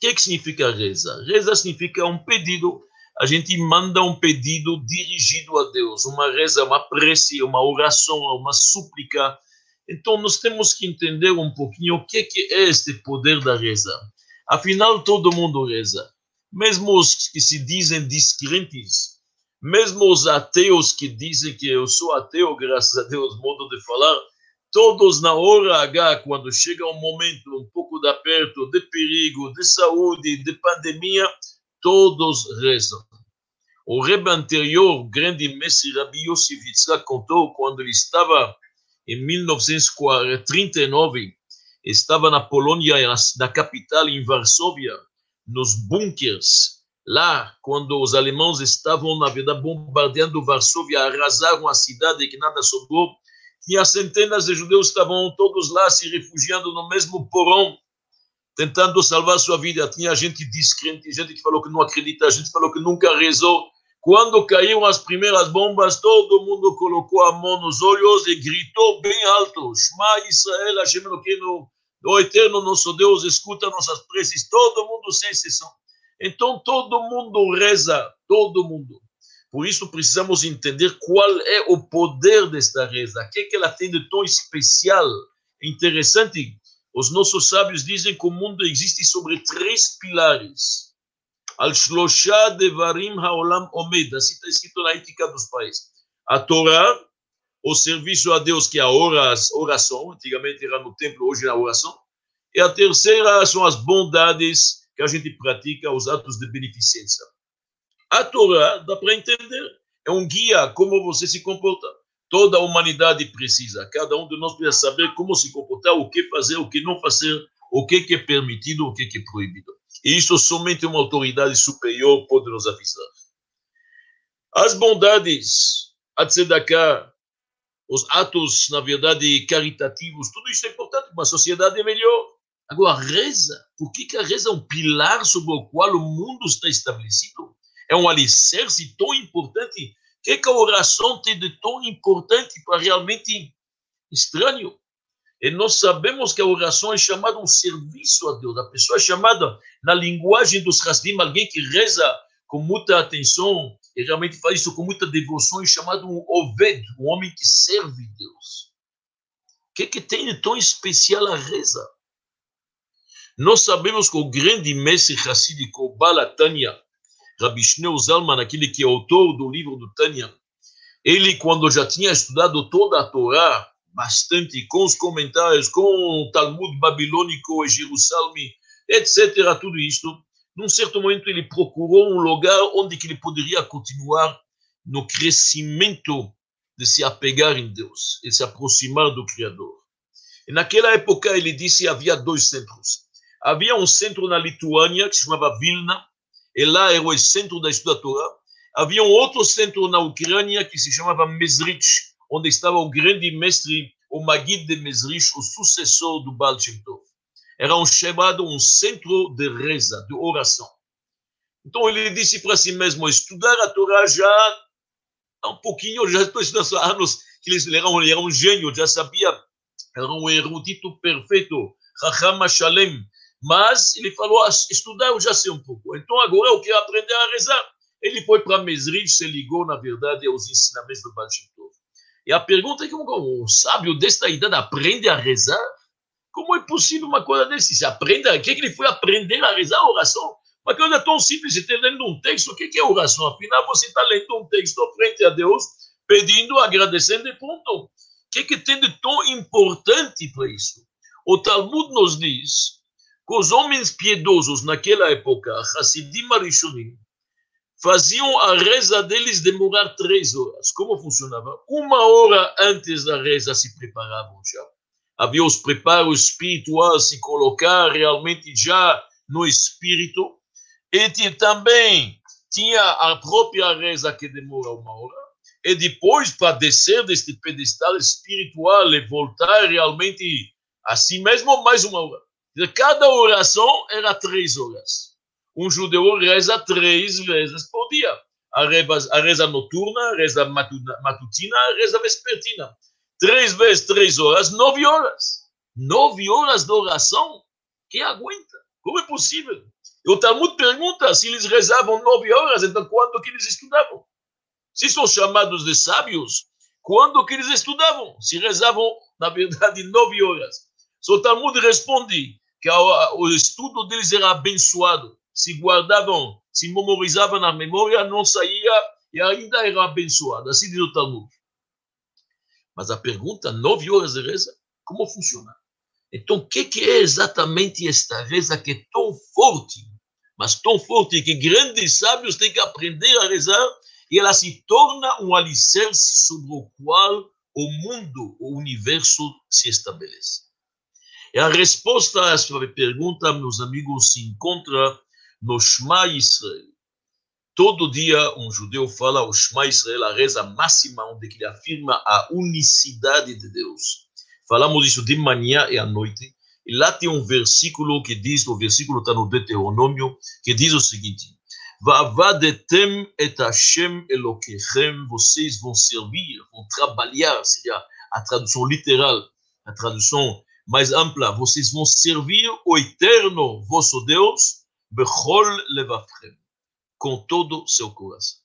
que, que significa reza? Reza significa um pedido. A gente manda um pedido dirigido a Deus, uma reza, uma prece, uma oração, uma súplica. Então, nós temos que entender um pouquinho o que, que é este poder da reza. Afinal, todo mundo reza. Mesmo os que se dizem descrentes, mesmo os ateus que dizem que eu sou ateu, graças a Deus, modo de falar, todos na hora H, quando chega um momento um pouco de aperto, de perigo, de saúde, de pandemia, todos rezam. O rebe anterior, o grande mestre Rabbi Yosef Yitzhak, contou quando ele estava em 1939, estava na Polônia, na capital, em Varsóvia, nos bunkers. Lá, quando os alemães estavam, na verdade, bombardeando Varsóvia, arrasaram a cidade que nada sobrou, tinha centenas de judeus estavam todos lá se refugiando no mesmo porão, tentando salvar sua vida. Tinha gente descrente, gente que falou que não acredita, gente que falou que nunca rezou. Quando caíram as primeiras bombas, todo mundo colocou a mão nos olhos e gritou bem alto: Shema Israel, Hashem Elokeinu, o Eterno nosso Deus, escuta nossas preces. Todo mundo sem exceção. Então todo mundo reza, todo mundo. Por isso precisamos entender qual é o poder desta reza, o que, é que ela tem de tão especial, interessante. Os nossos sábios dizem que o mundo existe sobre três pilares. Al shlosha devarim haolam omed, assim está escrito na ética dos pais. A Torá, o serviço a Deus, que é a oração, antigamente era no templo, hoje é a oração. E a terceira são as bondades que a gente pratica, os atos de beneficência. A Torá, dá para entender, é um guia como você se comporta. Toda a humanidade precisa, cada um de nós precisa saber como se comportar, o que fazer, o que não fazer, o que é permitido, o que é proibido. E isso somente uma autoridade superior pode nos avisar. As bondades, a tzedakah, os atos, na verdade, caritativos, tudo isso é importante, uma sociedade é melhor. Agora, reza, por que, que a reza é um pilar sobre o qual o mundo está estabelecido? É um alicerce tão importante. O que, que a oração tem de tão importante para realmente estranho? E nós sabemos que a oração é chamada um serviço a Deus. A pessoa é chamada, na linguagem dos Hasdim, alguém que reza com muita atenção e realmente faz isso com muita devoção, é chamado um Oved, um homem que serve Deus. O que, que tem de tão especial a reza? Nós sabemos que o grande mestre Hassidico, Balatania, Rabi Shneur Zalman, aquele que é autor do livro do Tânia, ele, quando já tinha estudado toda a Torá, bastante, com os comentários, com o Talmud babilônico e Jerusalém, etc., tudo isto, num certo momento ele procurou um lugar onde que ele poderia continuar no crescimento de se apegar em Deus e se aproximar do Criador. E naquela época ele disse havia dois centros. Havia um centro na Lituânia que se chamava Vilna, e lá era o centro da estuda Torá. Havia um outro centro na Ucrânia que se chamava Mesrich, onde estava o grande mestre, o Magid de Mesrich, o sucessor do Baal Shem Tov. Era um chamado um centro de reza, de oração. Então ele disse para si mesmo, estudar a Torá já há um pouquinho, já estou estudando há anos, que ele era, um, ele era um gênio, já sabia, era um erudito perfeito, Chacham Shalem, mas ele falou, ah, eu já sei um pouco, então agora eu quero aprender a rezar. Ele foi para Mesrich, se ligou, na verdade, aos ensinamentos do Baal E a pergunta é como um sábio desta idade aprende a rezar? Como é possível uma coisa desse? Se aprende, o que, é que ele foi aprender a rezar a oração? Uma coisa tão simples, você está lendo um texto, o que é oração? Afinal, você está lendo um texto frente a Deus, pedindo, agradecendo e ponto. O que, é que tem de tão importante para isso? O Talmud nos diz que os homens piedosos naquela época, Hassidim Arishonim, faziam a reza deles demorar três horas. Como funcionava? Uma hora antes da reza se preparavam já. Havia os preparos espirituais, se colocar realmente já no espírito. E também tinha a própria reza que demora uma hora. E depois, para descer deste pedestal espiritual e voltar realmente a si mesmo, mais uma hora. Cada oração era três horas. Um judeu reza três vezes por dia. A reza, a reza noturna, a reza matutina, a reza vespertina. Três vezes três horas, nove horas. Nove horas de oração? Quem aguenta? Como é possível? O Talmud pergunta se eles rezavam nove horas, então quando que eles estudavam? Se são chamados de sábios, quando que eles estudavam? Se rezavam, na verdade, nove horas. So, o Talmud responde que o estudo deles era abençoado. Se guardavam, se memorizavam na memória, não saía e ainda era abençoado. Assim diz o Talmud. Mas a pergunta, nove horas de reza, como funciona? Então, o que, que é exatamente esta reza que é tão forte, mas tão forte que grandes sábios têm que aprender a rezar e ela se torna um alicerce sobre o qual o mundo, o universo se estabelece? E a resposta a essa pergunta, meus amigos, se encontra no Shema Israel. Todo dia um judeu fala o Shema Israel, a reza máxima, onde ele afirma a unicidade de Deus. Falamos isso de manhã e à noite. E lá tem um versículo que diz, o versículo está no Deuteronômio, que diz o seguinte: Vavadetem et Hashem Elokechem, vocês vão servir, vão trabalhar, seria a tradução literal, a tradução mais ampla, vocês vão servir o eterno vosso Deus, com todo o seu coração.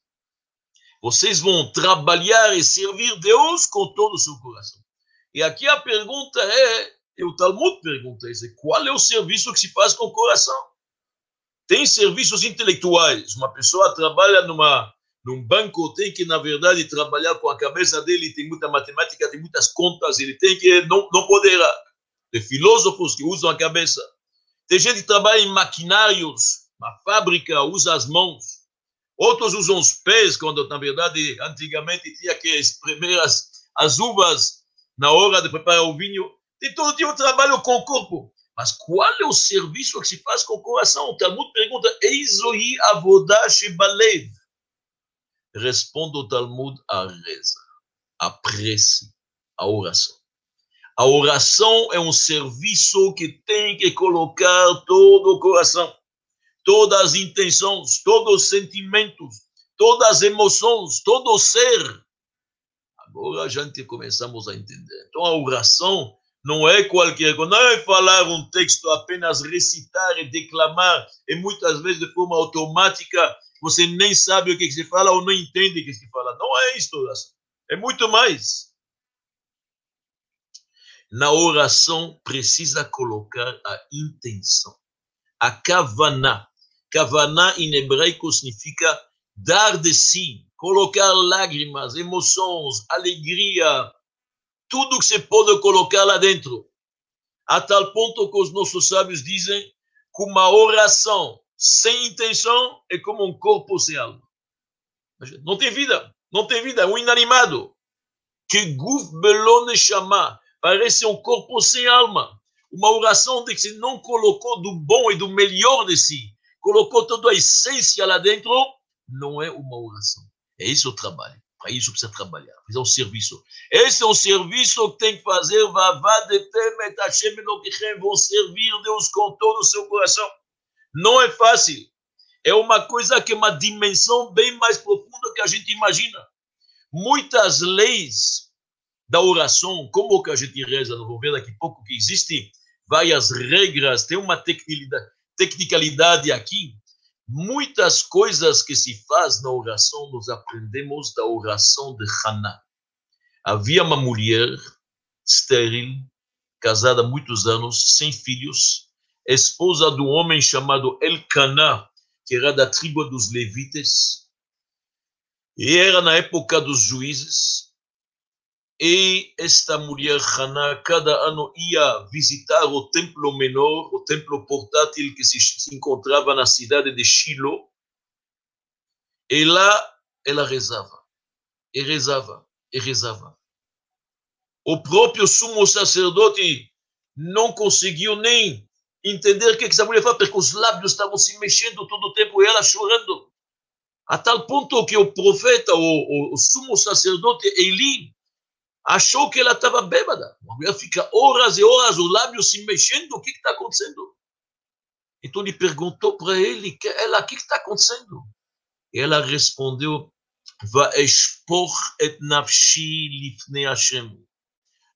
Vocês vão trabalhar e servir Deus com todo o seu coração. E aqui a pergunta é, e o Talmud pergunta isso, qual é o serviço que se faz com o coração? Tem serviços intelectuais. Uma pessoa trabalha numa, num banco, tem que, na verdade, trabalhar com a cabeça dele, tem muita matemática, tem muitas contas, ele tem que, não, não poderá. Tem filósofos que usam a cabeça. Tem gente que trabalha em maquinários, uma fábrica, usa as mãos. Outros usam os pés, quando, na verdade, antigamente tinha que espremer as, as uvas na hora de preparar o vinho. Tem todo tipo de trabalho com o corpo. Mas qual é o serviço que se faz com o coração? O Talmud pergunta, Eizoi avodash balev. Responde o Talmud a reza, a prece, a oração. A oração é um serviço que tem que colocar todo o coração, todas as intenções, todos os sentimentos, todas as emoções, todo o ser Agora a gente começamos a entender. Então a oração não é qualquer coisa, não é falar um texto, apenas recitar e declamar, e muitas vezes de forma automática você nem sabe o que se fala ou não entende o que se fala. Não é isso, oração. É muito mais. Na oração precisa colocar a intenção, a kavaná. Kavaná em hebraico significa dar de si, colocar lágrimas, emoções, alegria, tudo que você pode colocar lá dentro. A tal ponto que os nossos sábios dizem que uma oração sem intenção é como um corpo sem alma. Não tem vida, não tem vida, é um inanimado. Que guf belone chamar, parece um corpo sem alma. Uma oração de que não colocou do bom e do melhor de si, colocou toda a essência lá dentro, não é uma oração. É esse o trabalho. Para isso precisa trabalhar, precisa um serviço. Esse é um serviço que tem que fazer. Vão servir Deus com todo o seu coração. Não é fácil. É uma coisa que é uma dimensão bem mais profunda que a gente imagina. Muitas leis da oração, como que a gente reza, não vou ver daqui a pouco que existem várias regras, tem uma tecnicalidade aqui Muitas coisas que se faz na oração, nós aprendemos da oração de Haná. Havia uma mulher estéril, casada há muitos anos, sem filhos, esposa um homem chamado Elcaná, que era da tribo dos levitas, e era na época dos juízes. E esta mulher, Haná, cada ano ia visitar o templo menor, o templo portátil que se encontrava na cidade de Shiloh. E lá ela rezava, e rezava, e rezava. O próprio sumo sacerdote não conseguiu nem entender o que essa mulher fala, porque os lábios estavam se mexendo todo o tempo e ela chorando. A tal ponto que o profeta, o, o, o sumo sacerdote Eli, achou que ela estava bêbada. A mulher fica horas e horas, o lábio se mexendo, o que está acontecendo? Então ele perguntou para ele, ela, o que está acontecendo? E ela respondeu.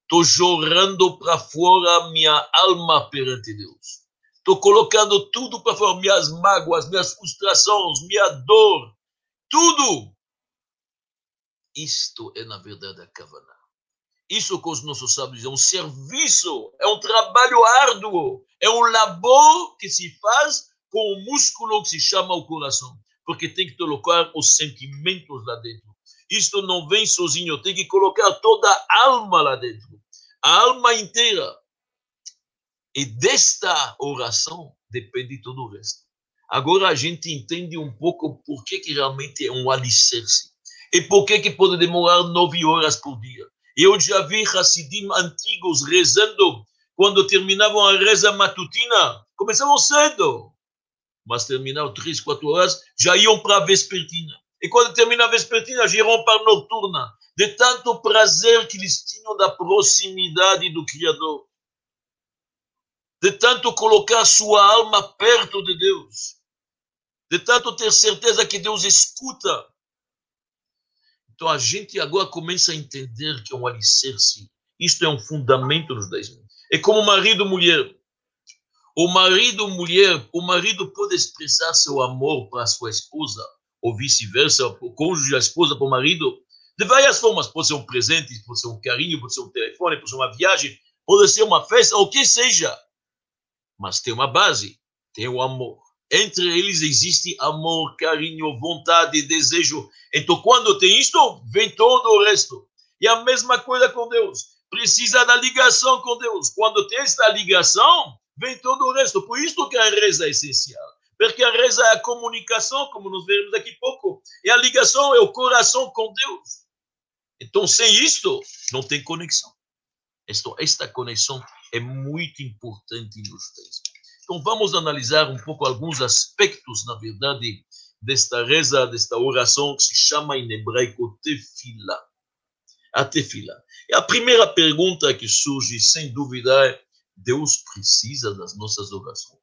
Estou chorando para fora minha alma perante Deus. Estou colocando tudo para fora, minhas mágoas, minhas frustrações, minha dor, tudo. Isto é, na verdade, a Kavaná. Isso que os nossos sábios é um serviço, é um trabalho árduo, é um labor que se faz com o músculo que se chama o coração, porque tem que colocar os sentimentos lá dentro. Isto não vem sozinho, tem que colocar toda a alma lá dentro, a alma inteira. E desta oração depende todo o resto. Agora a gente entende um pouco por que, que realmente é um alicerce. E por que, que pode demorar nove horas por dia. Eu já vi Hassidim antigos rezando, quando terminavam a reza matutina, começavam cedo, mas terminavam três, quatro horas, já iam para a vespertina. E quando termina a vespertina, já iam para a noturna, de tanto prazer que eles tinham da proximidade do Criador, de tanto colocar sua alma perto de Deus, de tanto ter certeza que Deus escuta então a gente agora começa a entender que é um alicerce. Isto é um fundamento dos dez mil. É como marido e mulher. O marido mulher, o marido pode expressar seu amor para sua esposa, ou vice-versa, o cônjuge, a esposa para o marido, de várias formas. Pode ser um presente, pode ser um carinho, pode ser um telefone, pode ser uma viagem, pode ser uma festa, o que seja. Mas tem uma base, tem o amor. Entre eles existe amor, carinho, vontade, desejo. Então, quando tem isto, vem todo o resto. E a mesma coisa com Deus. Precisa da ligação com Deus. Quando tem esta ligação, vem todo o resto. Por isso que a reza é essencial. Porque a reza é a comunicação, como nós veremos daqui a pouco. E a ligação é o coração com Deus. Então, sem isto, não tem conexão. Esta, esta conexão é muito importante nos textos. Então, vamos analisar um pouco alguns aspectos, na verdade, desta reza, desta oração que se chama em hebraico tefila. A tefila. E a primeira pergunta que surge, sem dúvida, é: Deus precisa das nossas orações?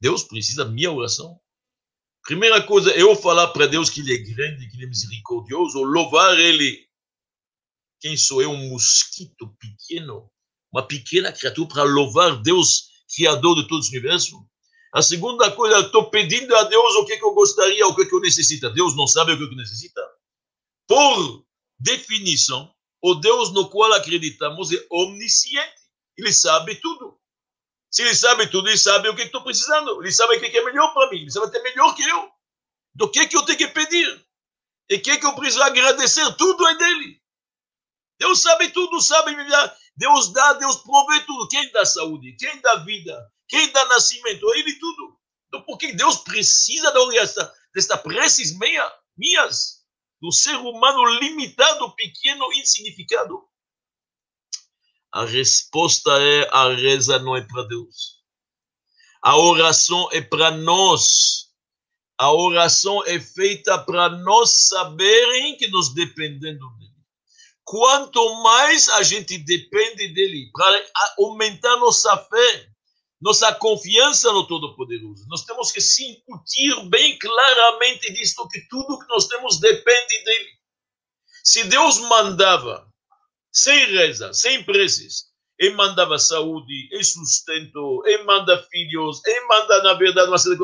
Deus precisa da minha oração? Primeira coisa, eu falar para Deus que Ele é grande, que Ele é misericordioso, louvar Ele. Quem sou eu, um mosquito pequeno, uma pequena criatura, para louvar Deus Criador de todo o universo. A segunda coisa, estou pedindo a Deus o que, que eu gostaria, o que, que eu necessito. Deus não sabe o que, que necessita. Por definição, o Deus no qual acreditamos é omnisciente. Ele sabe tudo. Se ele sabe tudo, ele sabe o que estou precisando. Ele sabe o que é melhor para mim. Ele sabe até melhor que eu. Do que, que eu tenho que pedir. E o que, que eu preciso agradecer. Tudo é dele. Deus sabe tudo, sabe me dar Deus dá, Deus provê tudo. Quem dá saúde? Quem dá vida? Quem dá nascimento? Ele tudo. Então, por que Deus precisa da desta, desta preces meia, minhas? Do ser humano limitado, pequeno, insignificado? A resposta é: a reza não é para Deus. A oração é para nós. A oração é feita para nós saberem que nós dependemos dele quanto mais a gente depende dele para aumentar nossa fé, nossa confiança no Todo-Poderoso. Nós temos que se incutir bem claramente disto, que tudo que nós temos depende dele. Se Deus mandava, sem reza, sem preces, ele mandava saúde, e sustento, ele manda filhos, ele manda, na verdade, uma coisas.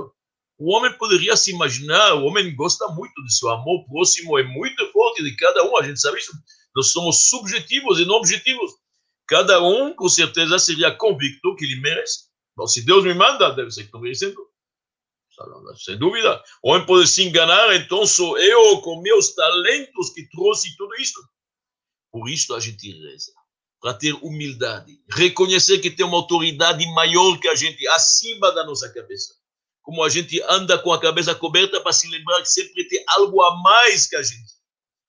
O homem poderia se imaginar, o homem gosta muito de seu amor próximo, é muito forte de cada um, a gente sabe isso. Nós somos subjetivos e não objetivos. Cada um, com certeza, seria convicto que ele merece. Bom, se Deus me manda, deve ser que estou merecendo. Sem dúvida. O homem pode se enganar, então sou eu, com meus talentos, que trouxe tudo isso. Por isso a gente reza. Para ter humildade. Reconhecer que tem uma autoridade maior que a gente, acima da nossa cabeça. Como a gente anda com a cabeça coberta para se lembrar que sempre tem algo a mais que a gente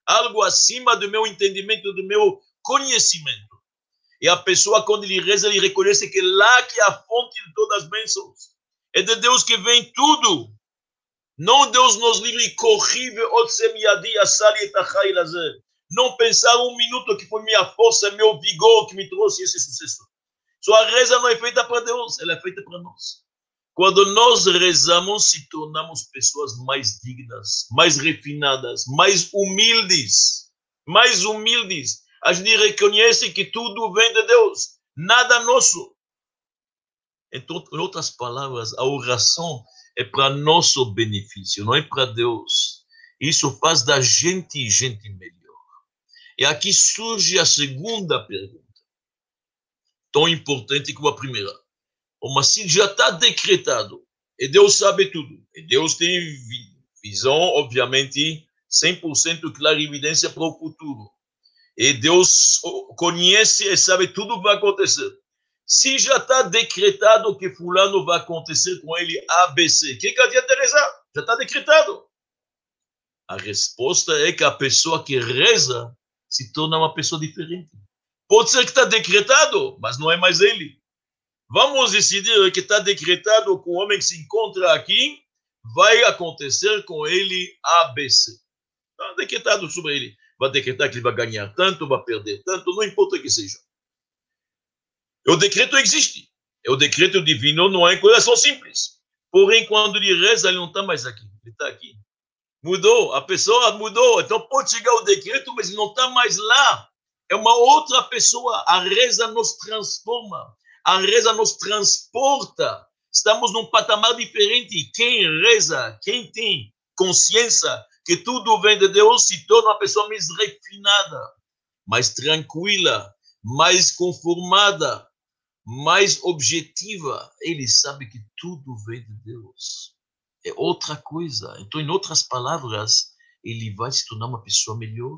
algo acima do meu entendimento, do meu conhecimento. E a pessoa, quando ele reza, ele reconhece que lá que é a fonte de todas as bênçãos. É de Deus que vem tudo. Não Deus nos livre corrive Não pensar um minuto que foi minha força, meu vigor que me trouxe esse sucesso. Sua reza não é feita para Deus, ela é feita para nós. Quando nós rezamos, se tornamos pessoas mais dignas, mais refinadas, mais humildes. Mais humildes. A gente reconhece que tudo vem de Deus, nada nosso. Então, em outras palavras, a oração é para nosso benefício, não é para Deus. Isso faz da gente gente melhor. E aqui surge a segunda pergunta, tão importante como a primeira. Mas se já está decretado, e Deus sabe tudo, e Deus tem visão, obviamente, 100% clara evidência para o futuro. E Deus conhece e sabe tudo o que vai acontecer. Se já está decretado que fulano vai acontecer com ele ABC, que que adianta rezar? Já está decretado. A resposta é que a pessoa que reza se torna uma pessoa diferente. Pode ser que está decretado, mas não é mais ele. Vamos decidir que está decretado com o homem que se encontra aqui, vai acontecer com ele ABC. Está decretado sobre ele. Vai decretar que ele vai ganhar tanto, vai perder tanto, não importa que seja. O decreto existe. O decreto divino não é coração simples. Porém, quando ele reza, ele não está mais aqui. Ele está aqui. Mudou, a pessoa mudou. Então pode chegar o decreto, mas ele não está mais lá. É uma outra pessoa. A reza nos transforma. A reza nos transporta. Estamos num patamar diferente. Quem reza, quem tem consciência que tudo vem de Deus, se torna uma pessoa mais refinada, mais tranquila, mais conformada, mais objetiva, ele sabe que tudo vem de Deus. É outra coisa. Então, em outras palavras, ele vai se tornar uma pessoa melhor.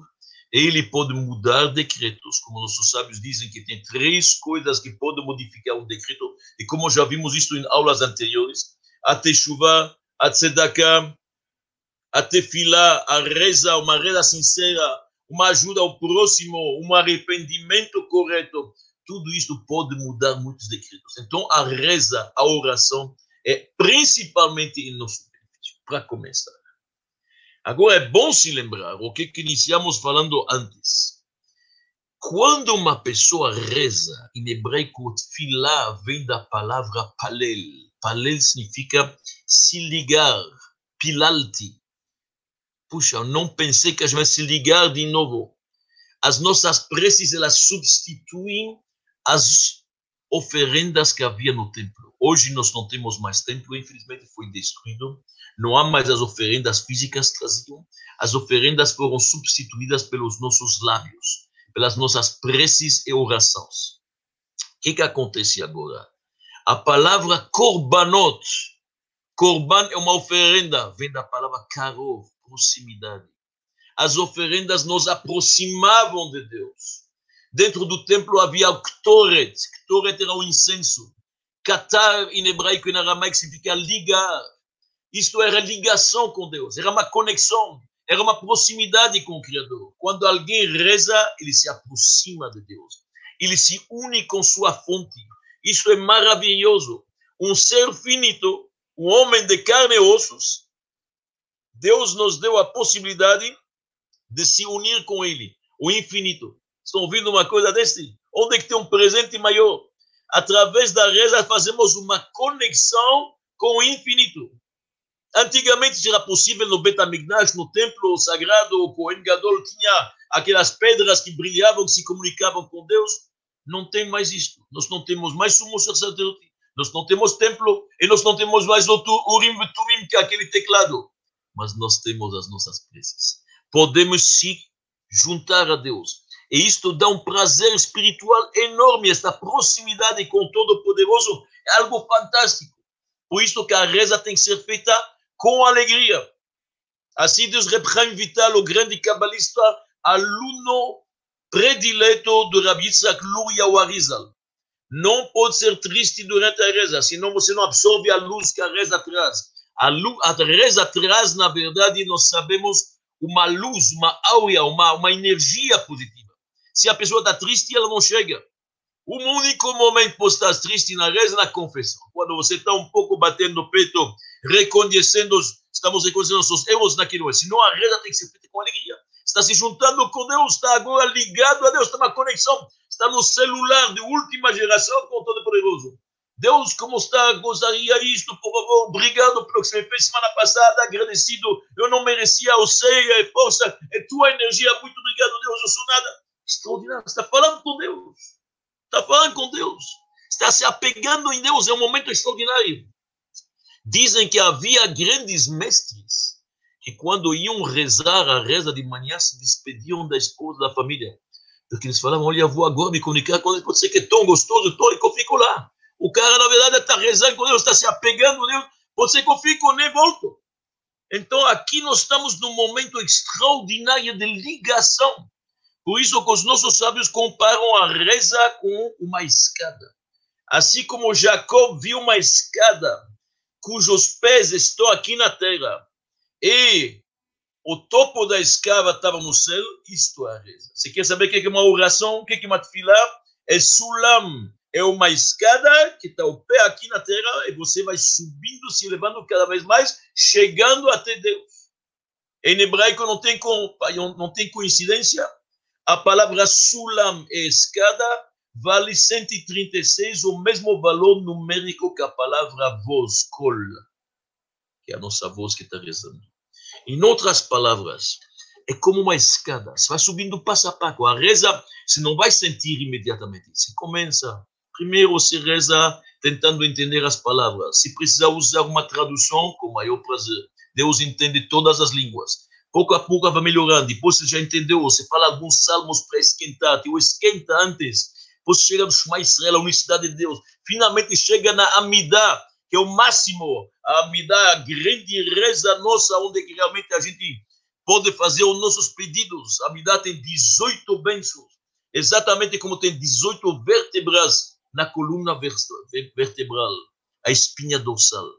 Ele pode mudar decretos, como nossos sábios dizem que tem três coisas que podem modificar um decreto. E como já vimos isso em aulas anteriores, a Teshuvah, a Tzedakah, a Tefilá, a reza, uma reza sincera, uma ajuda ao próximo, um arrependimento correto, tudo isso pode mudar muitos decretos. Então, a reza, a oração, é principalmente em nosso benefício, para começar. Agora, é bom se lembrar o que, que iniciamos falando antes. Quando uma pessoa reza, em hebraico, filá vem da palavra palel. Palel significa se ligar, pilalti. Puxa, eu não pensei que a gente vai se ligar de novo. As nossas preces, elas substituem as oferendas que havia no templo. Hoje nós não temos mais templo, infelizmente foi destruído. Não há mais as oferendas físicas traziam. As oferendas foram substituídas pelos nossos lábios, pelas nossas preces e orações. O que, que acontece agora? A palavra korbanot, korban é uma oferenda, vem da palavra karov, proximidade. As oferendas nos aproximavam de Deus. Dentro do templo havia o Ktoret. Ktoret era o incenso. Katar, em hebraico e em aramaico, significa ligar. Isto era ligação com Deus, era uma conexão, era uma proximidade com o Criador. Quando alguém reza, ele se aproxima de Deus. Ele se une com sua fonte. Isso é maravilhoso. Um ser finito, um homem de carne e ossos, Deus nos deu a possibilidade de se unir com Ele, o infinito. Estão ouvindo uma coisa desse? Onde é que tem um presente maior? Através da reza fazemos uma conexão com o infinito. Antigamente era possível no Betamigdash, no templo sagrado, o Kohen Gadol tinha aquelas pedras que brilhavam, que se comunicavam com Deus. Não tem mais isto. Nós não temos mais sumo sacerdote. Nós não temos templo e nós não temos mais o Urim Tumim, que é aquele teclado. Mas nós temos as nossas preces. Podemos se juntar a Deus e isto dá um prazer espiritual enorme, esta proximidade com o Todo-Poderoso é algo fantástico. Por isso que a reza tem que ser feita com alegria. Assim diz Chaim Vital, o grande cabalista, aluno predileto do Rabbi Yitzhak Luria Warizal. Não pode ser triste durante a reza, senão você não absorve a luz que a reza traz. A, luz, a reza traz, na verdade, nós sabemos, uma luz, uma áurea, uma, uma energia positiva. Se a pessoa está triste, ela não chega. O único momento você está triste na reza é na confissão. Quando você está um pouco batendo no peito, reconhecendo, estamos reconhecendo nossos erros naquilo. Senão a reza tem que ser feita com alegria. Está se juntando com Deus, está agora ligado a Deus, está uma conexão. Está no celular de última geração com o Todo-Poderoso. Deus, como está, gostaria isto, por favor, obrigado pelo que você fez semana passada, agradecido, eu não merecia, eu sei, é força, é tua energia, muito obrigado, Deus, eu sou nada extraordinário. Está falando com Deus. Está falando com Deus. está se apegando em Deus, é um momento extraordinário. Dizem que havia grandes mestres que, quando iam rezar a reza de manhã, se despediam da esposa da família. Porque eles falavam: Olha, vou agora me comunicar com Deus, pode ser que é tão gostoso, tão, que eu fico lá. O cara, na verdade, está rezando com Deus, está se apegando a Deus, que eu fico nem volto. Então, aqui nós estamos num momento extraordinário de ligação. Por isso que os nossos sábios comparam a reza com uma escada. Assim como Jacob viu uma escada cujos pés estão aqui na terra e o topo da escada estava no céu, isto é a reza. Você quer saber o que é uma oração? O que é uma tefilá? É sulam, é uma escada que está o pé aqui na terra e você vai subindo, se elevando cada vez mais, chegando até Deus. Em hebraico não tem, não tem coincidência. A palavra sulam é escada, vale 136, o mesmo valor numérico que a palavra voz, kol, que é a nossa voz que está rezando. Em outras palavras, é como uma escada, você vai subindo passo a passo. A reza, você não vai sentir imediatamente. Você começa, primeiro você reza tentando entender as palavras. Se precisar usar uma tradução, com maior prazer. Deus entende todas as línguas. Pouco a pouco vai melhorando. Depois você já entendeu, você fala alguns salmos para esquentar. Te esquenta antes você chega no Shema Israel, a unicidade de Deus. Finalmente chega na Amidá, que é o máximo. A Amidá, a grande reza nossa, onde realmente a gente pode fazer os nossos pedidos. A Amidá tem 18 bênçãos, exatamente como tem 18 vértebras na coluna vertebral, a espinha dorsal.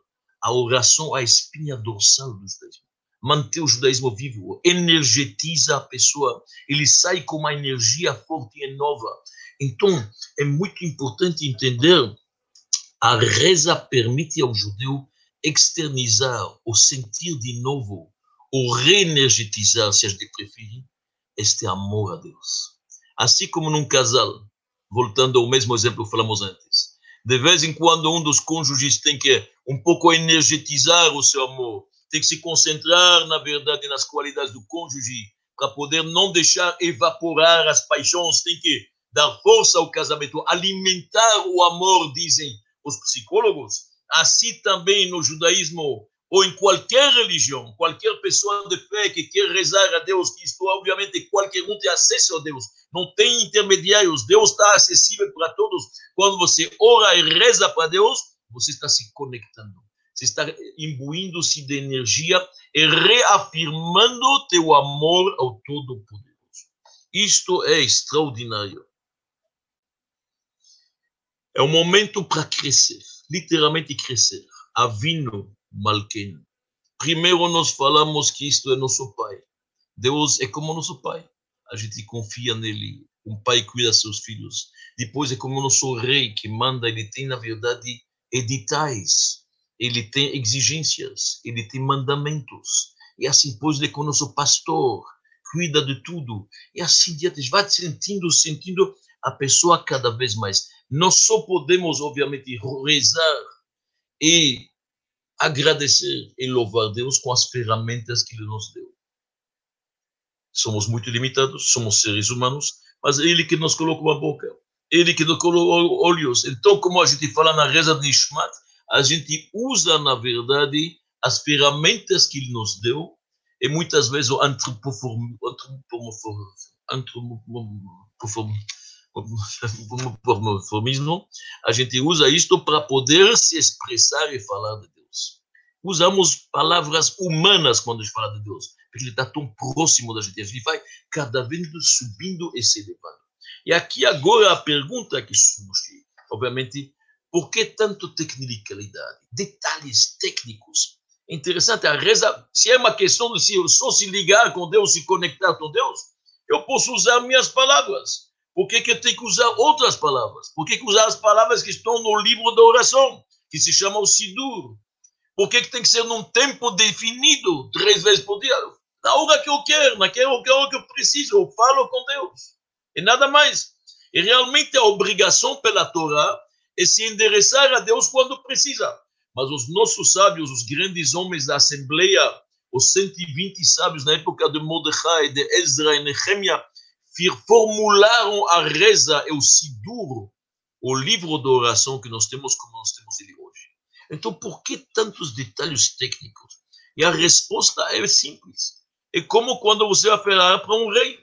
A oração, a espinha dorsal do judaísmo. Manter o judaísmo vivo, energetiza a pessoa, ele sai com uma energia forte e nova. Então, é muito importante entender a reza permite ao judeu externizar ou sentir de novo ou reenergetizar, se a gente preferir, este amor a Deus. Assim como num casal, voltando ao mesmo exemplo que falamos antes, de vez em quando um dos cônjuges tem que um pouco energetizar o seu amor, tem que se concentrar, na verdade, nas qualidades do cônjuge, para poder não deixar evaporar as paixões, tem que dar força ao casamento, alimentar o amor, dizem os psicólogos. Assim também no judaísmo ou em qualquer religião, qualquer pessoa de fé que quer rezar a Deus, que isto obviamente qualquer um tem acesso a Deus, não tem intermediários, Deus está acessível para todos. Quando você ora e reza para Deus, você está se conectando, você está imbuindo-se de energia e reafirmando teu amor ao Todo-Poderoso. Isto é extraordinário. É um momento para crescer, literalmente crescer. Avino Malken. Primeiro nós falamos que isto é nosso Pai. Deus é como nosso Pai. A gente confia nele. Um pai cuida seus filhos. Depois é como nosso rei que manda, ele tem, na verdade, editais. Ele tem exigências, ele tem mandamentos. E assim, depois ele é como nosso pastor, cuida de tudo. E assim diante, vai sentindo, sentindo a pessoa cada vez mais. Nós só podemos, obviamente, rezar e agradecer e louvar Deus com as ferramentas que Ele nos deu. Somos muito limitados, somos seres humanos, mas é Ele que nos colocou uma boca, Ele que nos colocou olhos. Então, como a gente fala na reza de Nishmat, a gente usa, na verdade, as ferramentas que Ele nos deu, e muitas vezes o antropoformismo, conformismo, a gente usa isto para poder se expressar e falar de Deus. Usamos palavras humanas quando a gente fala de Deus, porque Ele está tão próximo da gente. Gente vai cada vez subindo e se elevando. E aqui agora a pergunta que surge, obviamente, por que tanto tecnicalidade? Detalhes técnicos. Interessante, a reza, se é uma questão de se eu só se ligar com Deus, se conectar com Deus, eu posso usar minhas palavras. Por que, que eu tenho que usar outras palavras? Por que, que usar as palavras que estão no livro da oração, que se chama o Sidur? Por que, que tem que ser num tempo definido, três vezes por dia? Na hora que eu quero, naquela hora que eu preciso, eu falo com Deus. E nada mais. E realmente a obrigação pela Torá é se endereçar a Deus quando precisa. Mas os nossos sábios, os grandes homens da Assembleia, os 120 sábios na época de Mordecai, de Ezra e Nehemia, formularam a reza e o sidur o livro de oração que nós temos como nós temos ele. Então, por que tantos detalhes técnicos? E a resposta é simples. É como quando você vai falar para um rei.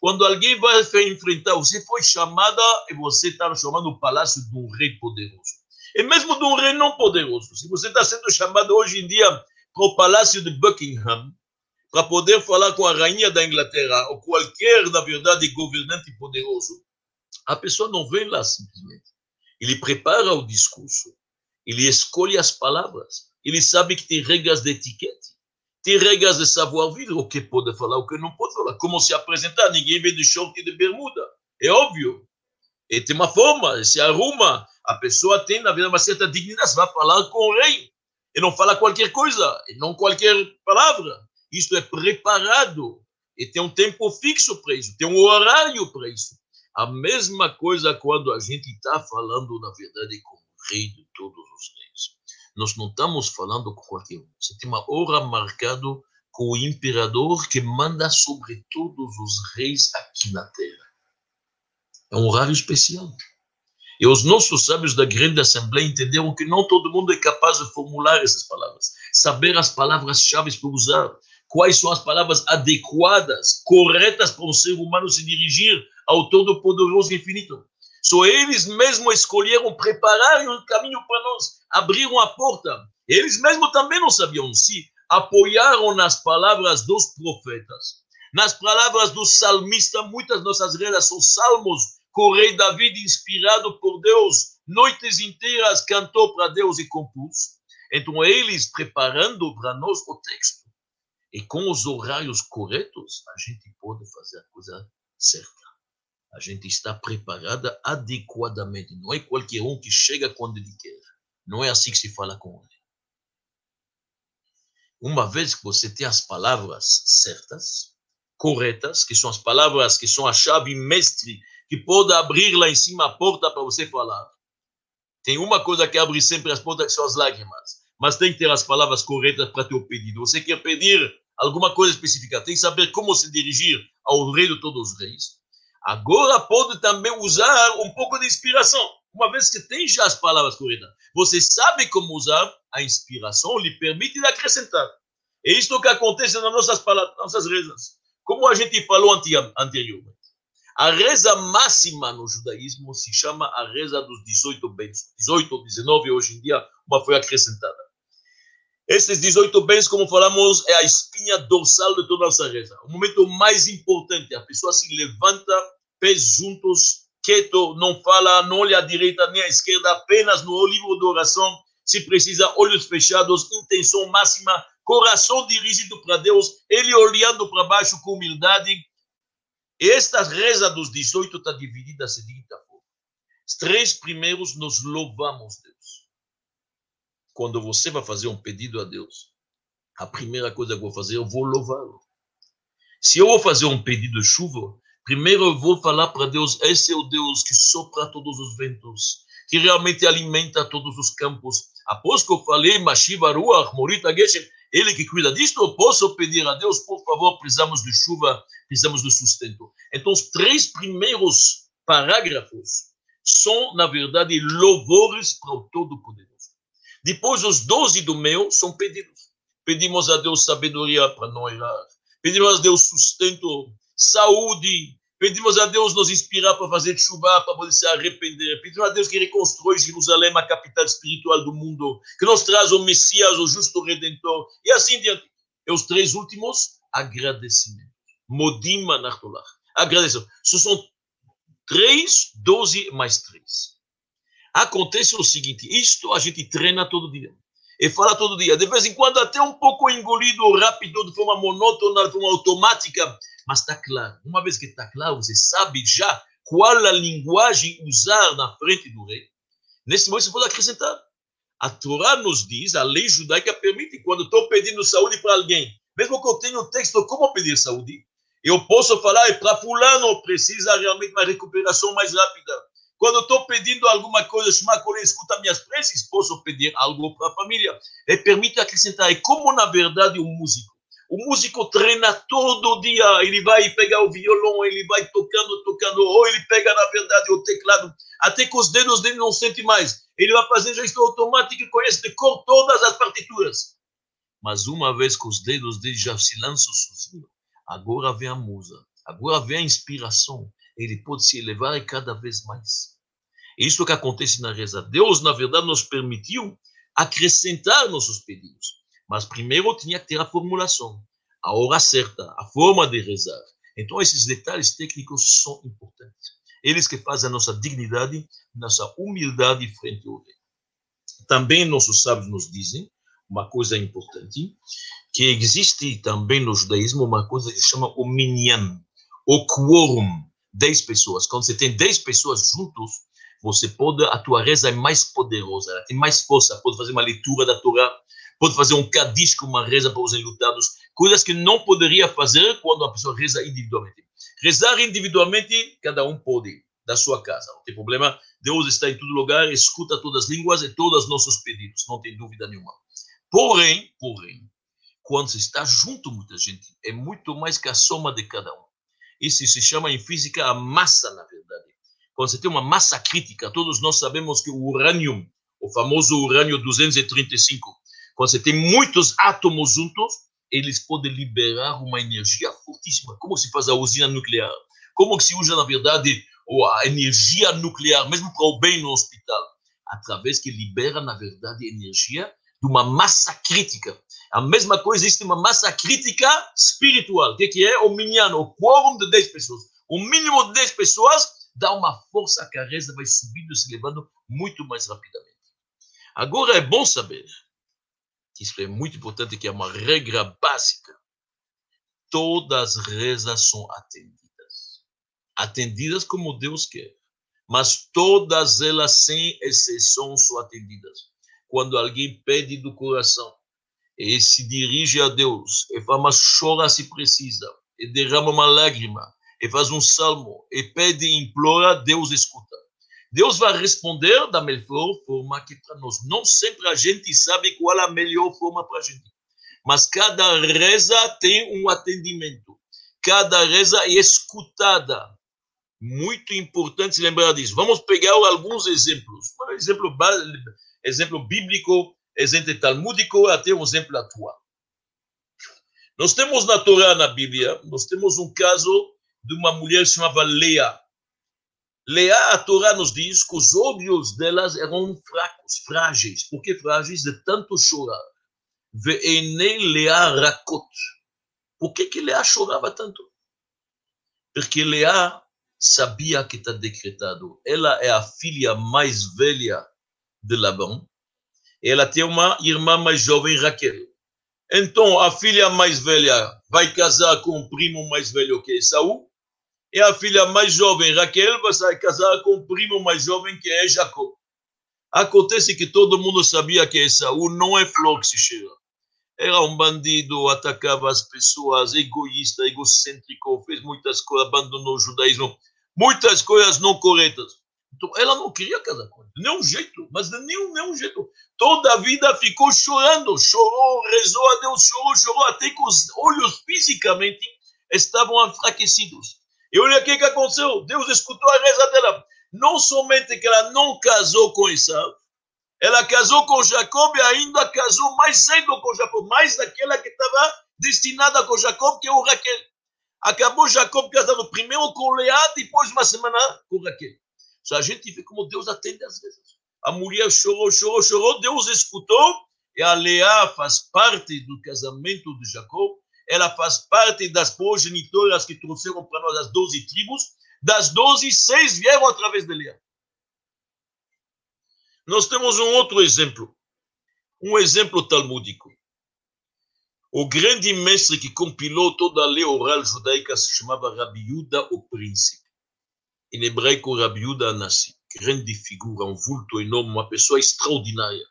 Quando alguém vai enfrentar, você foi chamada e você está chamando o palácio de um rei poderoso. E mesmo de um rei não poderoso. Se você está sendo chamado hoje em dia para o palácio de Buckingham, para poder falar com a rainha da Inglaterra, ou qualquer, na verdade, governante poderoso, a pessoa não vem lá simplesmente. Ele prepara o discurso, ele escolhe as palavras, ele sabe que tem regras de etiqueta, tem regras de savoir-vivre, o que pode falar, o que não pode falar, como se apresentar, ninguém vem de short e de bermuda, é óbvio. E tem uma forma, se arruma, a pessoa tem, na verdade, uma certa dignidade, vai falar com o rei, e não fala qualquer coisa, e não qualquer palavra. Isto é preparado, e tem um tempo fixo para isso, tem um horário para isso. A mesma coisa quando a gente está falando, na verdade, com rei de todos os reis. Nós não estamos falando com qualquer um. Você tem uma hora marcada com o imperador que manda sobre todos os reis aqui na terra. É um horário especial. E os nossos sábios da grande assembleia entenderam que não todo mundo é capaz de formular essas palavras, saber as palavras-chave para usar, quais são as palavras adequadas, corretas para um ser humano se dirigir ao Todo-Poderoso Infinito. Só eles mesmos escolheram preparar um caminho para nós, abriram a porta. Eles mesmos também não sabiam se apoiaram nas palavras dos profetas, nas palavras do salmista. Muitas nossas redas são salmos que o rei David, inspirado por Deus, noites inteiras cantou para Deus e compôs. Então, eles preparando para nós o texto. E com os horários corretos, a gente pode fazer a coisa certa. A gente está preparada adequadamente. Não é qualquer um que chega quando ele quer. Não é assim que se fala com ele. Uma vez que você tem as palavras certas, corretas, que são as palavras que são a chave mestre, que pode abrir lá em cima a porta para você falar. Tem uma coisa que abre sempre as portas, que são as lágrimas mas tem que ter as palavras corretas para teu pedido. Você quer pedir alguma coisa específica, tem que saber como se dirigir ao rei de todos os reis. Agora pode também usar um pouco de inspiração, uma vez que tem já as palavras corretas. Você sabe como usar, a inspiração lhe permite acrescentar. É isto que acontece nas nossas, palavras, nossas rezas. Como a gente falou anteriormente. A reza máxima no judaísmo se chama a reza dos 18 bens. 18 ou 19 hoje em dia, uma foi acrescentada. Esses 18 bens, como falamos, é a espinha dorsal de toda a reza. O momento mais importante, a pessoa se levanta, pés juntos, quieto, não fala, não olha à direita nem à esquerda, apenas no livro de oração, se precisa, olhos fechados, intenção máxima, coração dirigido para Deus, ele olhando para baixo com humildade. Esta reza dos 18 está dividida da seguinte forma. Os três primeiros nós louvamos Deus quando você vai fazer um pedido a Deus, a primeira coisa que eu vou fazer, eu vou louvá-lo. Se eu vou fazer um pedido de chuva, primeiro eu vou falar para Deus: esse é o Deus que sopra todos os ventos, que realmente alimenta todos os campos. Após que eu falei, Mashiva Ruach, Morita Geshem, ele que cuida disto, eu posso pedir a Deus, por favor, precisamos de chuva, precisamos de sustento. Então, os três primeiros parágrafos são, na verdade, louvores para o Todo-Poderoso. Depois, os doze do meu são pedidos. Pedimos a Deus sabedoria para não errar. Pedimos a Deus sustento, saúde. Pedimos a Deus nos inspirar para fazer chuva, para poder se arrepender. Pedimos a Deus que reconstrua Jerusalém, a capital espiritual do mundo. Que nos traz o Messias, o justo Redentor. E assim diante. E os três últimos, agradecimento. Modim Manartolach. Agradecimento. Isso são três, doze mais três. Acontece o seguinte: isto a gente treina todo dia. E fala todo dia. De vez em quando, até um pouco engolido rápido, de forma monótona, de forma automática. Mas está claro. Uma vez que está claro, você sabe já qual a linguagem usar na frente do rei. Nesse momento, você pode acrescentar. A Torá nos diz, a lei judaica permite, quando estou pedindo saúde para alguém, mesmo que eu tenha o texto como pedir saúde, eu posso falar, e para fulano precisa realmente uma recuperação mais rápida. Quando estou pedindo alguma coisa, Shmakolé, escuta minhas preces, posso pedir algo para a família. E permite acrescentar. É como, na verdade, um músico. O músico treina todo dia, ele vai pegar o violão, ele vai tocando, tocando, ou ele pega, na verdade, o teclado, até que os dedos dele não sentem mais. Ele vai fazer gestão automática e conhece de cor todas as partituras. Mas uma vez que os dedos dele já se lançam sozinho, agora vem a musa, agora vem a inspiração. Ele pode se elevar cada vez mais. É isso que acontece na reza. Deus, na verdade, nos permitiu acrescentar nossos pedidos. Mas primeiro tinha que ter a formulação, a hora certa, a forma de rezar. Então, esses detalhes técnicos são importantes. Eles que fazem a nossa dignidade, nossa humildade frente ao rei. Também nossos sábios nos dizem uma coisa importante, que existe também no judaísmo uma coisa que se chama o minyan, o quórum, 10 pessoas. Quando você tem 10 pessoas juntos, você pode, a tua reza é mais poderosa, ela tem mais força, pode fazer uma leitura da Torá, pode fazer um cadiz com uma reza para os enlutados, coisas que não poderia fazer quando a pessoa reza individualmente. Rezar individualmente, cada um pode, da sua casa, não tem problema. Deus está em todo lugar, escuta todas as línguas e todos os nossos pedidos, não tem dúvida nenhuma. Porém, porém, quando se está junto muita gente, é muito mais que a soma de cada um. Isso se chama em física a massa, na verdade. Quando você tem uma massa crítica, todos nós sabemos que o urânio, o famoso urânio 235, quando você tem muitos átomos juntos, eles podem liberar uma energia fortíssima. Como se faz a usina nuclear? Como se usa, na verdade, a energia nuclear, mesmo para o bem no hospital? Através que libera, na verdade, energia de uma massa crítica. A mesma coisa existe uma massa crítica espiritual. O que é o minyan, o quórum de 10 pessoas. O mínimo de 10 pessoas dá uma força que a reza vai subindo e se levando muito mais rapidamente. Agora é bom saber, que isso é muito importante, que é uma regra básica. Todas as rezas são atendidas. Atendidas como Deus quer. Mas todas elas, sem exceção, são atendidas. Quando alguém pede do coração e se dirige a Deus e mas chora se precisa, e derrama uma lágrima, e faz um salmo e pede e implora, Deus escuta. Deus vai responder da melhor forma que para nós. Não sempre a gente sabe qual é a melhor forma para a gente. Mas cada reza tem um atendimento. Cada reza é escutada. Muito importante lembrar disso. Vamos pegar alguns exemplos. Um exemplo, exemplo bíblico, exemplo talmúdico, até um exemplo atual. Nós temos na Torá, na Bíblia, nós temos um caso de uma mulher chamava Leia. Leia, a Torá nos diz que os olhos delas eram fracos, frágeis. Por que frágeis? De tanto chorar. Ve'enei Leia rakot. Por que, que Leia chorava tanto? Porque Leia sabia que está decretado. Ela é a filha mais velha de Labão. Ela tem uma irmã mais jovem, Raquel. Então, a filha mais velha vai casar com o primo mais velho que é Saul e a filha mais jovem, Raquel, vai casar com o primo mais jovem, que é Jacó. Acontece que todo mundo sabia que Esaú não é flor que se cheira. Era um bandido, atacava as pessoas, egoísta, egocêntrico, fez muitas coisas, abandonou o judaísmo, muitas coisas não corretas. Então, ela não queria casar com ele, nenhum jeito, mas de nenhum, nenhum jeito. Toda a vida ficou chorando, chorou, rezou a Deus, chorou, chorou, até que os olhos fisicamente estavam enfraquecidos. E olha o que, que aconteceu. Deus escutou a reza dela. Não somente que ela não casou com Isaac, ela casou com Jacob e ainda casou mais cedo com Jacob, mais daquela que estava destinada com Jacob, que é o Raquel. Acabou Jacob casando primeiro com Leá, depois uma semana com Raquel. A gente vê como Deus atende às vezes. A mulher chorou, chorou, chorou, Deus escutou, e a Leá faz parte do casamento de Jacob, ela faz parte das progenitoras que trouxeram para nós as 12 tribos. Das 12, seis vieram através de Leá. Nós temos um outro exemplo, um exemplo talmúdico. O grande mestre que compilou toda a lei oral judaica se chamava Rabi Yuda, o príncipe. Em hebraico, Rabi Yuda Anassi. Grande figura, um vulto enorme, uma pessoa extraordinária.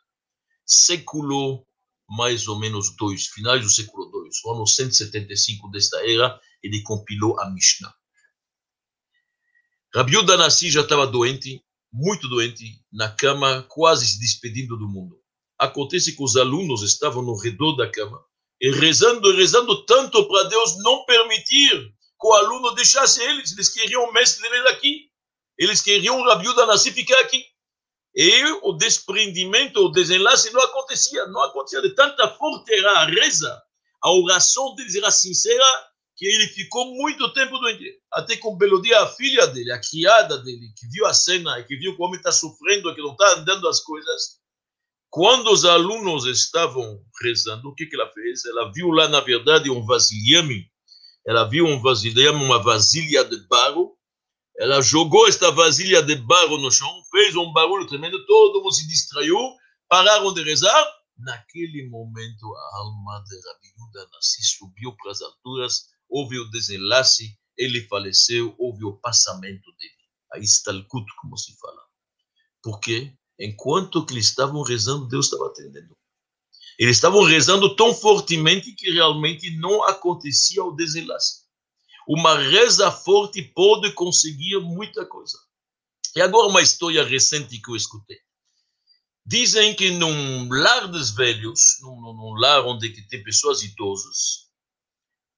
Século mais ou menos dois, finais do século II, o ano 175 desta era, ele compilou a Mishnah. Rabi Nassi já estava doente, muito doente, na cama, quase se despedindo do mundo. Acontece que os alunos estavam no redor da cama, e rezando, rezando tanto para Deus não permitir que o aluno deixasse eles. Eles queriam o mestre deles aqui. Eles queriam o Rabiuda Nassi ficar aqui. E o desprendimento, o desenlace não acontecia. Não acontecia. De tanta forte era a reza, a oração deles era sincera, que ele ficou muito tempo doente. Até que um belo dia, a filha dele, a criada dele, que viu a cena, que viu que o homem está sofrendo, que não está andando as coisas, quando os alunos estavam rezando, o que, que ela fez? Ela viu lá, na verdade, um vasilhame. Ela viu um vasilhame, uma vasilha de barro. Ela jogou esta vasilha de barro no chão, fez um barulho tremendo, todo mundo se distraiu, pararam de rezar. Naquele momento, a alma de Rabi Yuda Nassi subiu para as alturas, houve o desenlace, ele faleceu, houve o passamento dele. O culto, como se fala. Por quê? enquanto que eles estavam rezando, Deus estava atendendo. Eles estavam rezando tão fortemente que realmente não acontecia o desenlace. Uma reza forte pode conseguir muita coisa. E agora uma história recente que eu escutei. Dizem que num lar dos velhos, num, num lar onde tem pessoas idosas,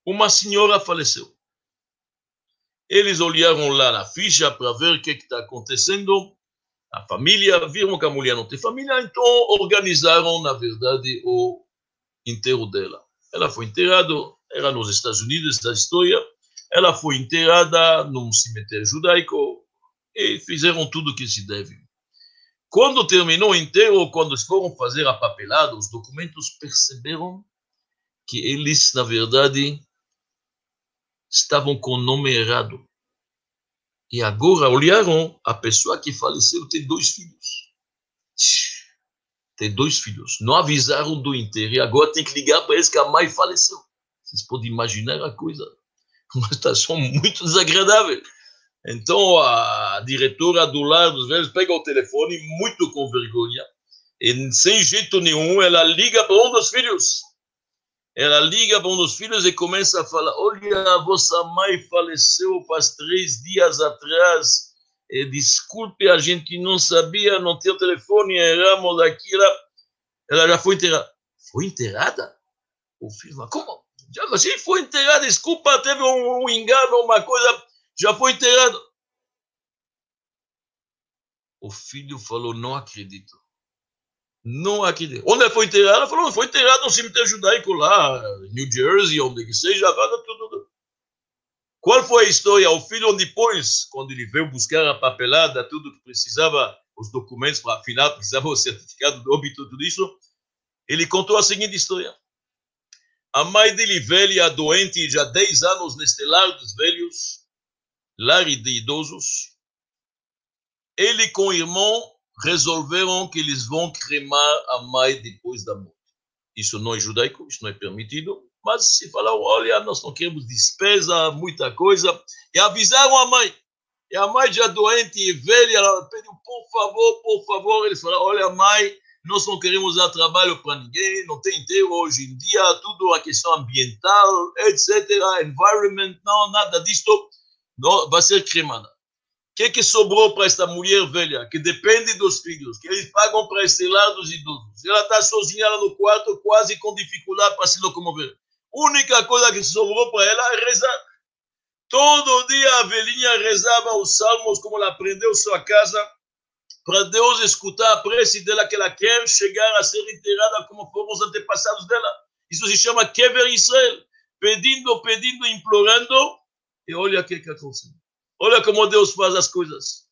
uma senhora faleceu. Eles olharam lá na ficha para ver o que está acontecendo a família, viram que a mulher não tem família, então organizaram, na verdade, o enterro dela. Ela foi enterrada, era nos Estados Unidos, da história, ela foi enterrada num cemitério judaico e fizeram tudo o que se deve. Quando terminou o enterro, quando foram fazer a papelada, os documentos perceberam que eles, na verdade, estavam com o nome errado. E agora olharam, a pessoa que faleceu tem dois filhos. Tem dois filhos. Não avisaram do enterro e agora tem que ligar para eles que a mãe faleceu. Vocês podem imaginar a coisa. Uma situação muito desagradável. Então a diretora do lar dos velhos pega o telefone, muito com vergonha, e sem jeito nenhum ela liga para um dos filhos ela liga para um dos filhos e começa a falar: Olha, vossa mãe faleceu faz três dias atrás. E, desculpe, a gente não sabia, não tinha telefone, erramos daquilo. Ela já foi enterrada. Foi enterrada? O filho fala: Como? Já assim foi enterrada, desculpa, teve um, um engano, uma coisa, já foi enterrada. O filho falou: Não acredito. Não aqui. Onde ela foi enterrada? Ela falou, foi enterrada no cemitério judaico lá, New Jersey, onde que seja, tudo, tudo. Qual foi a história? O filho depois, quando ele veio buscar a papelada, tudo que precisava, os documentos para afinar, precisava o certificado de óbito, tudo isso, ele contou a seguinte história. A mãe dele velha, doente, já 10 anos neste lar dos velhos, lar de idosos, ele com o irmão resolveram que eles vão cremar a mãe depois da morte. Isso não é judaico, isso não é permitido, mas se falaram, olha, nós não queremos despesa, muita coisa, e avisaram a mãe. E a mãe já doente e velha, ela pediu, por favor, por favor, eles falaram, olha, mãe, nós não queremos dar trabalho para ninguém, não tem enterro hoje em dia, tudo a questão ambiental, etc., environment, não, nada disso, não, vai ser cremada que, que sobrou para esta mulher velha, que depende dos filhos, que eles pagam para esse lar dos idosos? Ela está sozinha lá no quarto, quase com dificuldade para se locomover. Única coisa que sobrou para ela é rezar. Todo dia a velhinha rezava os salmos, como ela aprendeu sua casa, para Deus escutar a prece dela, que ela quer chegar a ser enterrada como foram os antepassados dela. Isso se chama Kever Israel. Pedindo, pedindo, implorando, e olha o que, que aconteceu. Olha como Deus faz as coisas.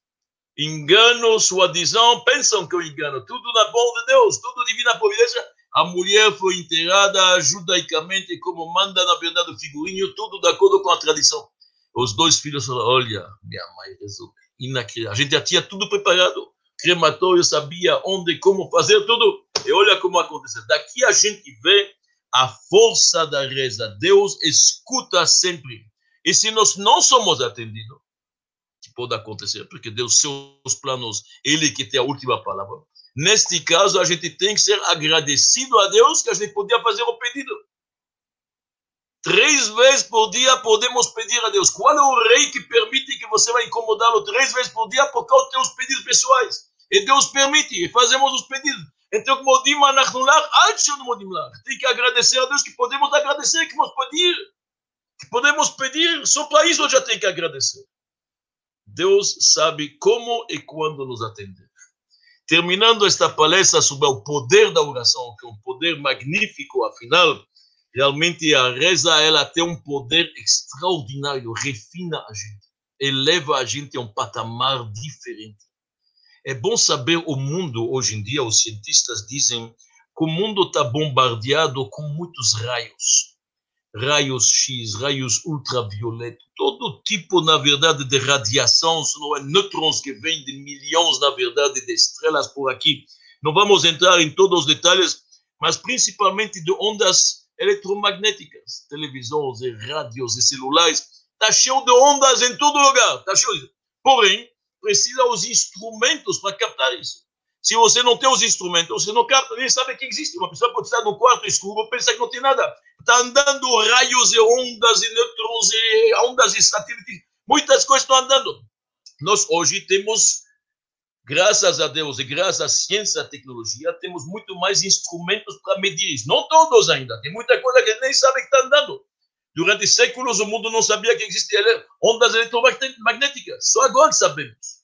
Engano, sua visão, pensam que eu engano. Tudo na mão de Deus, tudo divina providência. A mulher foi enterrada judaicamente, como manda na verdade o figurinho, tudo de acordo com a tradição. Os dois filhos falaram: Olha, minha mãe resolveu. Inacreditável. A gente já tinha tudo preparado. Crematório, sabia onde, como fazer tudo. E olha como aconteceu. Daqui a gente vê a força da reza. Deus escuta sempre. E se nós não somos atendidos, pode acontecer, porque Deus, seus planos, Ele que tem a última palavra. Neste caso, a gente tem que ser agradecido a Deus que a gente podia fazer o pedido. Três vezes por dia podemos pedir a Deus. Qual é o rei que permite que você vai incomodá-lo três vezes por dia por causa dos seus pedidos pessoais? E Deus permite, e fazemos os pedidos. Então, modim anachnular, antes modim lá. Tem que agradecer a Deus que podemos agradecer, que podemos pedir. Que podemos pedir, só para isso eu já tenho que agradecer. Deus sabe como e quando nos atender. Terminando esta palestra sobre o poder da oração, que é um poder magnífico, afinal, realmente a reza ela tem um poder extraordinário, refina a gente, eleva a gente a um patamar diferente. É bom saber o mundo hoje em dia, os cientistas dizem que o mundo está bombardeado com muitos raios raios X, raios ultravioletos, todo tipo, na verdade, de radiação, não é nêutrons que vêm de milhões, na verdade, de estrelas por aqui. Não vamos entrar em todos os detalhes, mas principalmente de ondas eletromagnéticas, televisões, e rádios e celulares. Está cheio de ondas em todo lugar, está cheio. Porém, precisa os instrumentos para captar isso. Se você não tem os instrumentos, você não capta, nem sabe que existe. Uma pessoa pode estar no quarto escuro, pensar que não tem nada. Está andando raios e ondas e nêutrons e ondas e satélites. Muitas coisas estão andando. Nós hoje temos, graças a Deus e graças à ciência e à tecnologia, temos muito mais instrumentos para medir isso. Não todos ainda. Tem muita coisa que nem sabe que está andando. Durante séculos o mundo não sabia que existiam ondas eletromagnéticas. Só agora sabemos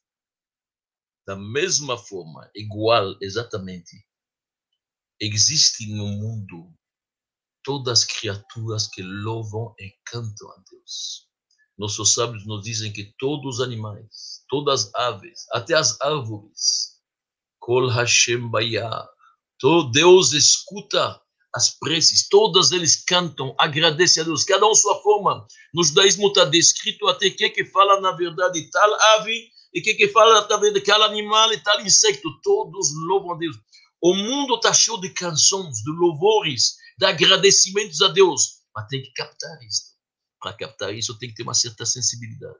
da mesma forma, igual, exatamente, existe no mundo todas as criaturas que louvam e cantam a Deus. Nossos sábios nos dizem que todos os animais, todas as aves, até as árvores, Kol Hashem Bayar, todo Deus escuta as preces, todas eles cantam, agradecem a Deus, cada um sua forma. No judaísmo está descrito até que que fala na verdade tal ave e que que fala também daquele animal e tal insecto, todos louvam a Deus. O mundo está cheio de canções, de louvores, de agradecimentos a Deus, mas tem que captar isso. Para captar isso, tem que ter uma certa sensibilidade.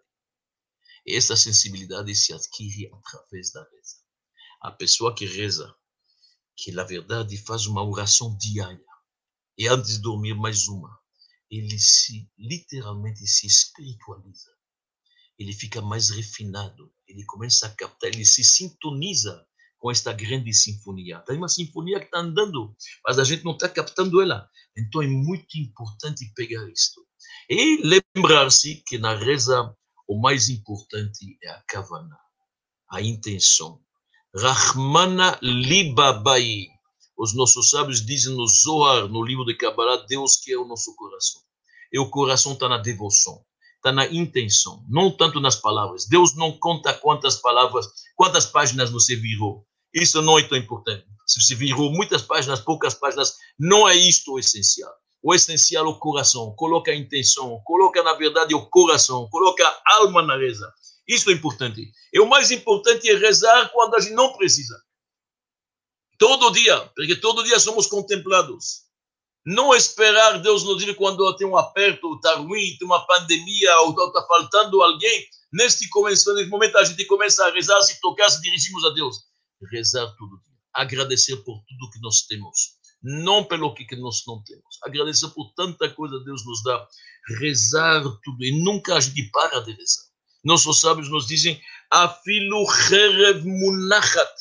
E essa sensibilidade se adquire através da reza. A pessoa que reza, que na verdade faz uma oração diária, e antes de dormir mais uma, ele se literalmente se espiritualiza ele fica mais refinado, ele começa a captar, ele se sintoniza com esta grande sinfonia. Tem uma sinfonia que está andando, mas a gente não está captando ela. Então é muito importante pegar isto. E lembrar-se que na reza o mais importante é a kavana, a intenção. Rahmana libabai. Os nossos sábios dizem no Zohar, no livro de Kabbalah, Deus que é o nosso coração. E o coração está na devoção está na intenção, não tanto nas palavras. Deus não conta quantas palavras, quantas páginas você virou. Isso não é tão importante. Se você virou muitas páginas, poucas páginas, não é isto o essencial. O essencial é o coração. Coloca a intenção, coloca, na verdade, o coração, coloca a alma na reza. Isso é importante. E o mais importante é rezar quando a gente não precisa. Todo dia, porque todo dia somos contemplados. Não esperar Deus nos dizer quando tem um aperto, está ruim, tem uma pandemia, ou está faltando alguém. Neste neste momento, a gente começa a rezar, se tocar, se dirigimos a Deus. Rezar todo dia. Agradecer por tudo que nós temos. Não pelo que nós não temos. Agradecer por tanta coisa que Deus nos dá. Rezar tudo. E nunca a gente para de rezar. Nossos sábios nos dizem, afilu cherev munachat.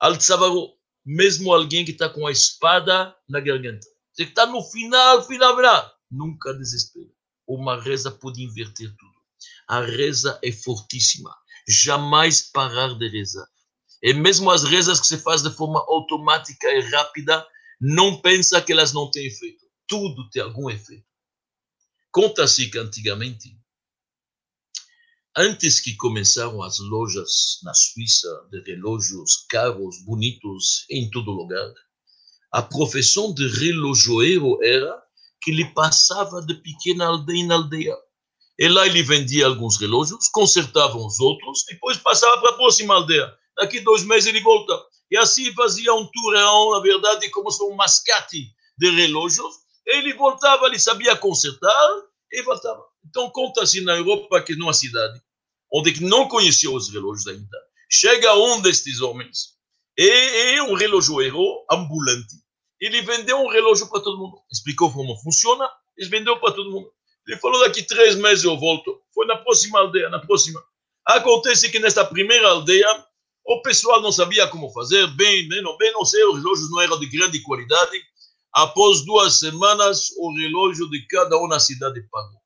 Al tzavaro mesmo alguém que está com a espada na garganta. Você está no final, final, final. Nunca desespera. Uma reza pode inverter tudo. A reza é fortíssima. Jamais parar de rezar. E mesmo as rezas que se faz de forma automática e rápida, não pensa que elas não têm efeito. Tudo tem algum efeito. Conta-se que antigamente antes que começaram as lojas na Suíça de relógios caros, bonitos, em todo lugar, a profissão de relojoeiro era que ele passava de pequena aldeia em aldeia. E lá ele vendia alguns relógios, consertava os outros, depois passava para a próxima aldeia. Daqui dois meses ele volta. E assim fazia um tour, na verdade, como se fosse um mascate de relógios. Ele voltava, ele sabia consertar, e voltava. Então, conta-se na Europa que numa cidade, onde não conhecia os relógios ainda, chega um destes homens, e é um relojoeiro ambulante. Ele vendeu um relógio para todo mundo. Explicou como funciona, ele vendeu para todo mundo. Ele falou, daqui três meses eu volto. Foi na próxima aldeia, na próxima. Acontece que nesta primeira aldeia, O pessoal não sabia como fazer, bem, bem, não, bem, não sei, os relógios não eram de grande qualidade. Após duas semanas, o relógio de cada um na cidade pagou.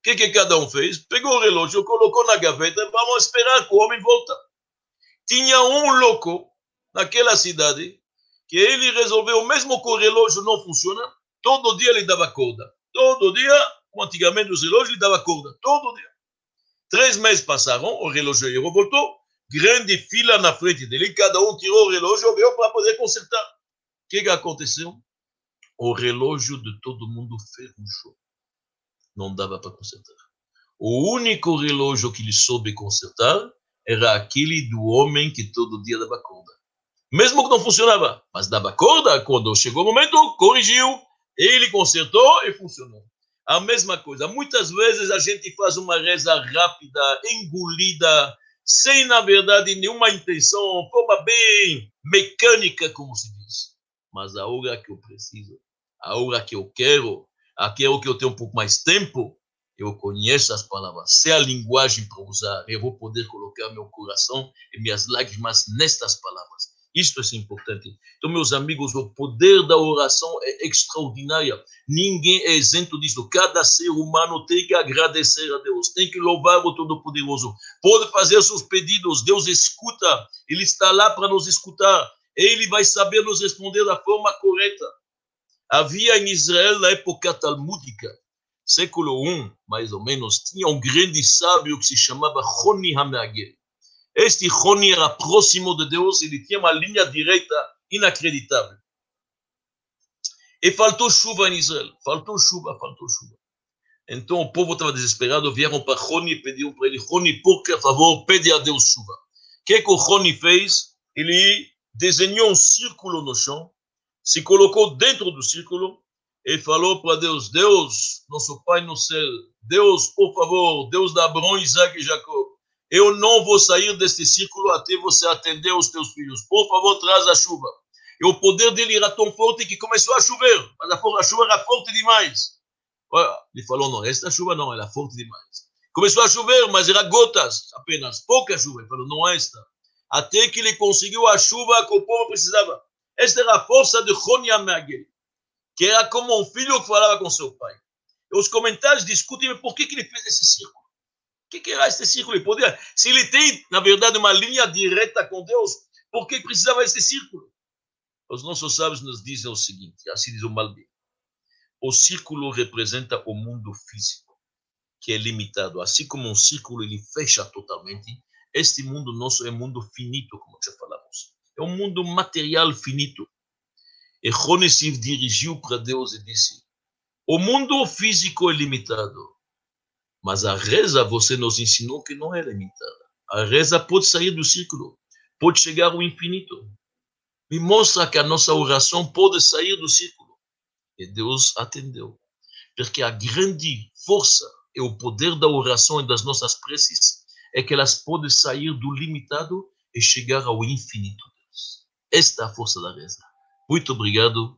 O que, que cada um fez? Pegou o relógio, colocou na gaveta, vamos esperar que o homem volta. Tinha um louco naquela cidade que ele resolveu, mesmo que o relógio não funciona, todo dia ele dava corda. Todo dia, como antigamente os relógios, ele dava corda. Todo dia. Três meses passaram, o relojoeiro voltou, grande fila na frente dele, cada um tirou o relógio, veio para poder consertar. O que, que aconteceu? O relógio de todo mundo ferrujou. Não dava para consertar. O único relógio que ele soube consertar era aquele do homem que todo dia dava corda. Mesmo que não funcionava, mas dava corda, quando chegou o momento, corrigiu, ele consertou e funcionou. A mesma coisa. Muitas vezes a gente faz uma reza rápida, engolida, sem, na verdade, nenhuma intenção, forma bem mecânica, como se diz. Mas a hora que eu preciso, a hora que eu quero, a hora que eu tenho um pouco mais tempo, eu conheço as palavras, sei a linguagem para usar, eu vou poder colocar meu coração e minhas lágrimas nestas palavras. Isto é importante. Então, meus amigos, o poder da oração é extraordinário. Ninguém é isento disso. Cada ser humano tem que agradecer a Deus, tem que louvar o Todo-Poderoso. Pode fazer seus pedidos, Deus escuta, Ele está lá para nos escutar. Ele vai saber nos responder da forma correta. Havia em Israel, na época talmúdica, século I, mais ou menos, tinha um grande sábio que se chamava Roni Hamagel. Este Roni era próximo de Deus, ele tinha uma linha direita inacreditável. E faltou chuva em Israel. Faltou chuva, faltou chuva. Então o povo estava desesperado, vieram para Roni e pediram para ele, Roni, por favor, pede a Deus chuva. O que, que o Roni fez? Ele desenhou um círculo no chão, se colocou dentro do círculo e falou para Deus, Deus, nosso Pai no céu, Deus, por favor, Deus de Abraão, Isaac e Jacó, eu não vou sair deste círculo até você atender os teus filhos. Por favor, traz a chuva. E o poder dele era tão forte que começou a chover, mas a chuva era forte demais. Ele falou, não, esta chuva não, era forte demais. Começou a chover, mas era gotas apenas, pouca chuva. Ele falou, não é esta. Até que ele conseguiu a chuva que o povo precisava. Esta era a força de Rony Amagel, que era como um filho que falava com seu pai. E os comentários discutem por que, que ele fez esse círculo que, que era esse círculo? Ele podia, se ele tem, na verdade, uma linha direta com Deus, por que precisava esse círculo? Os nossos sábios nos dizem o seguinte, assim diz o Malbi. O círculo representa o mundo físico, que é limitado. Assim como um círculo ele fecha totalmente, este mundo nosso é mundo finito, como já falamos. É um mundo material finito. E Rony se dirigiu para Deus e disse: O mundo físico é limitado, mas a reza, você nos ensinou que não é limitada. A reza pode sair do círculo, pode chegar ao infinito. Me mostra que a nossa oração pode sair do círculo. E Deus atendeu. Porque a grande força e o poder da oração e das nossas preces é que elas podem sair do limitado e chegar ao infinito. Esta é a força da reza. Muito obrigado.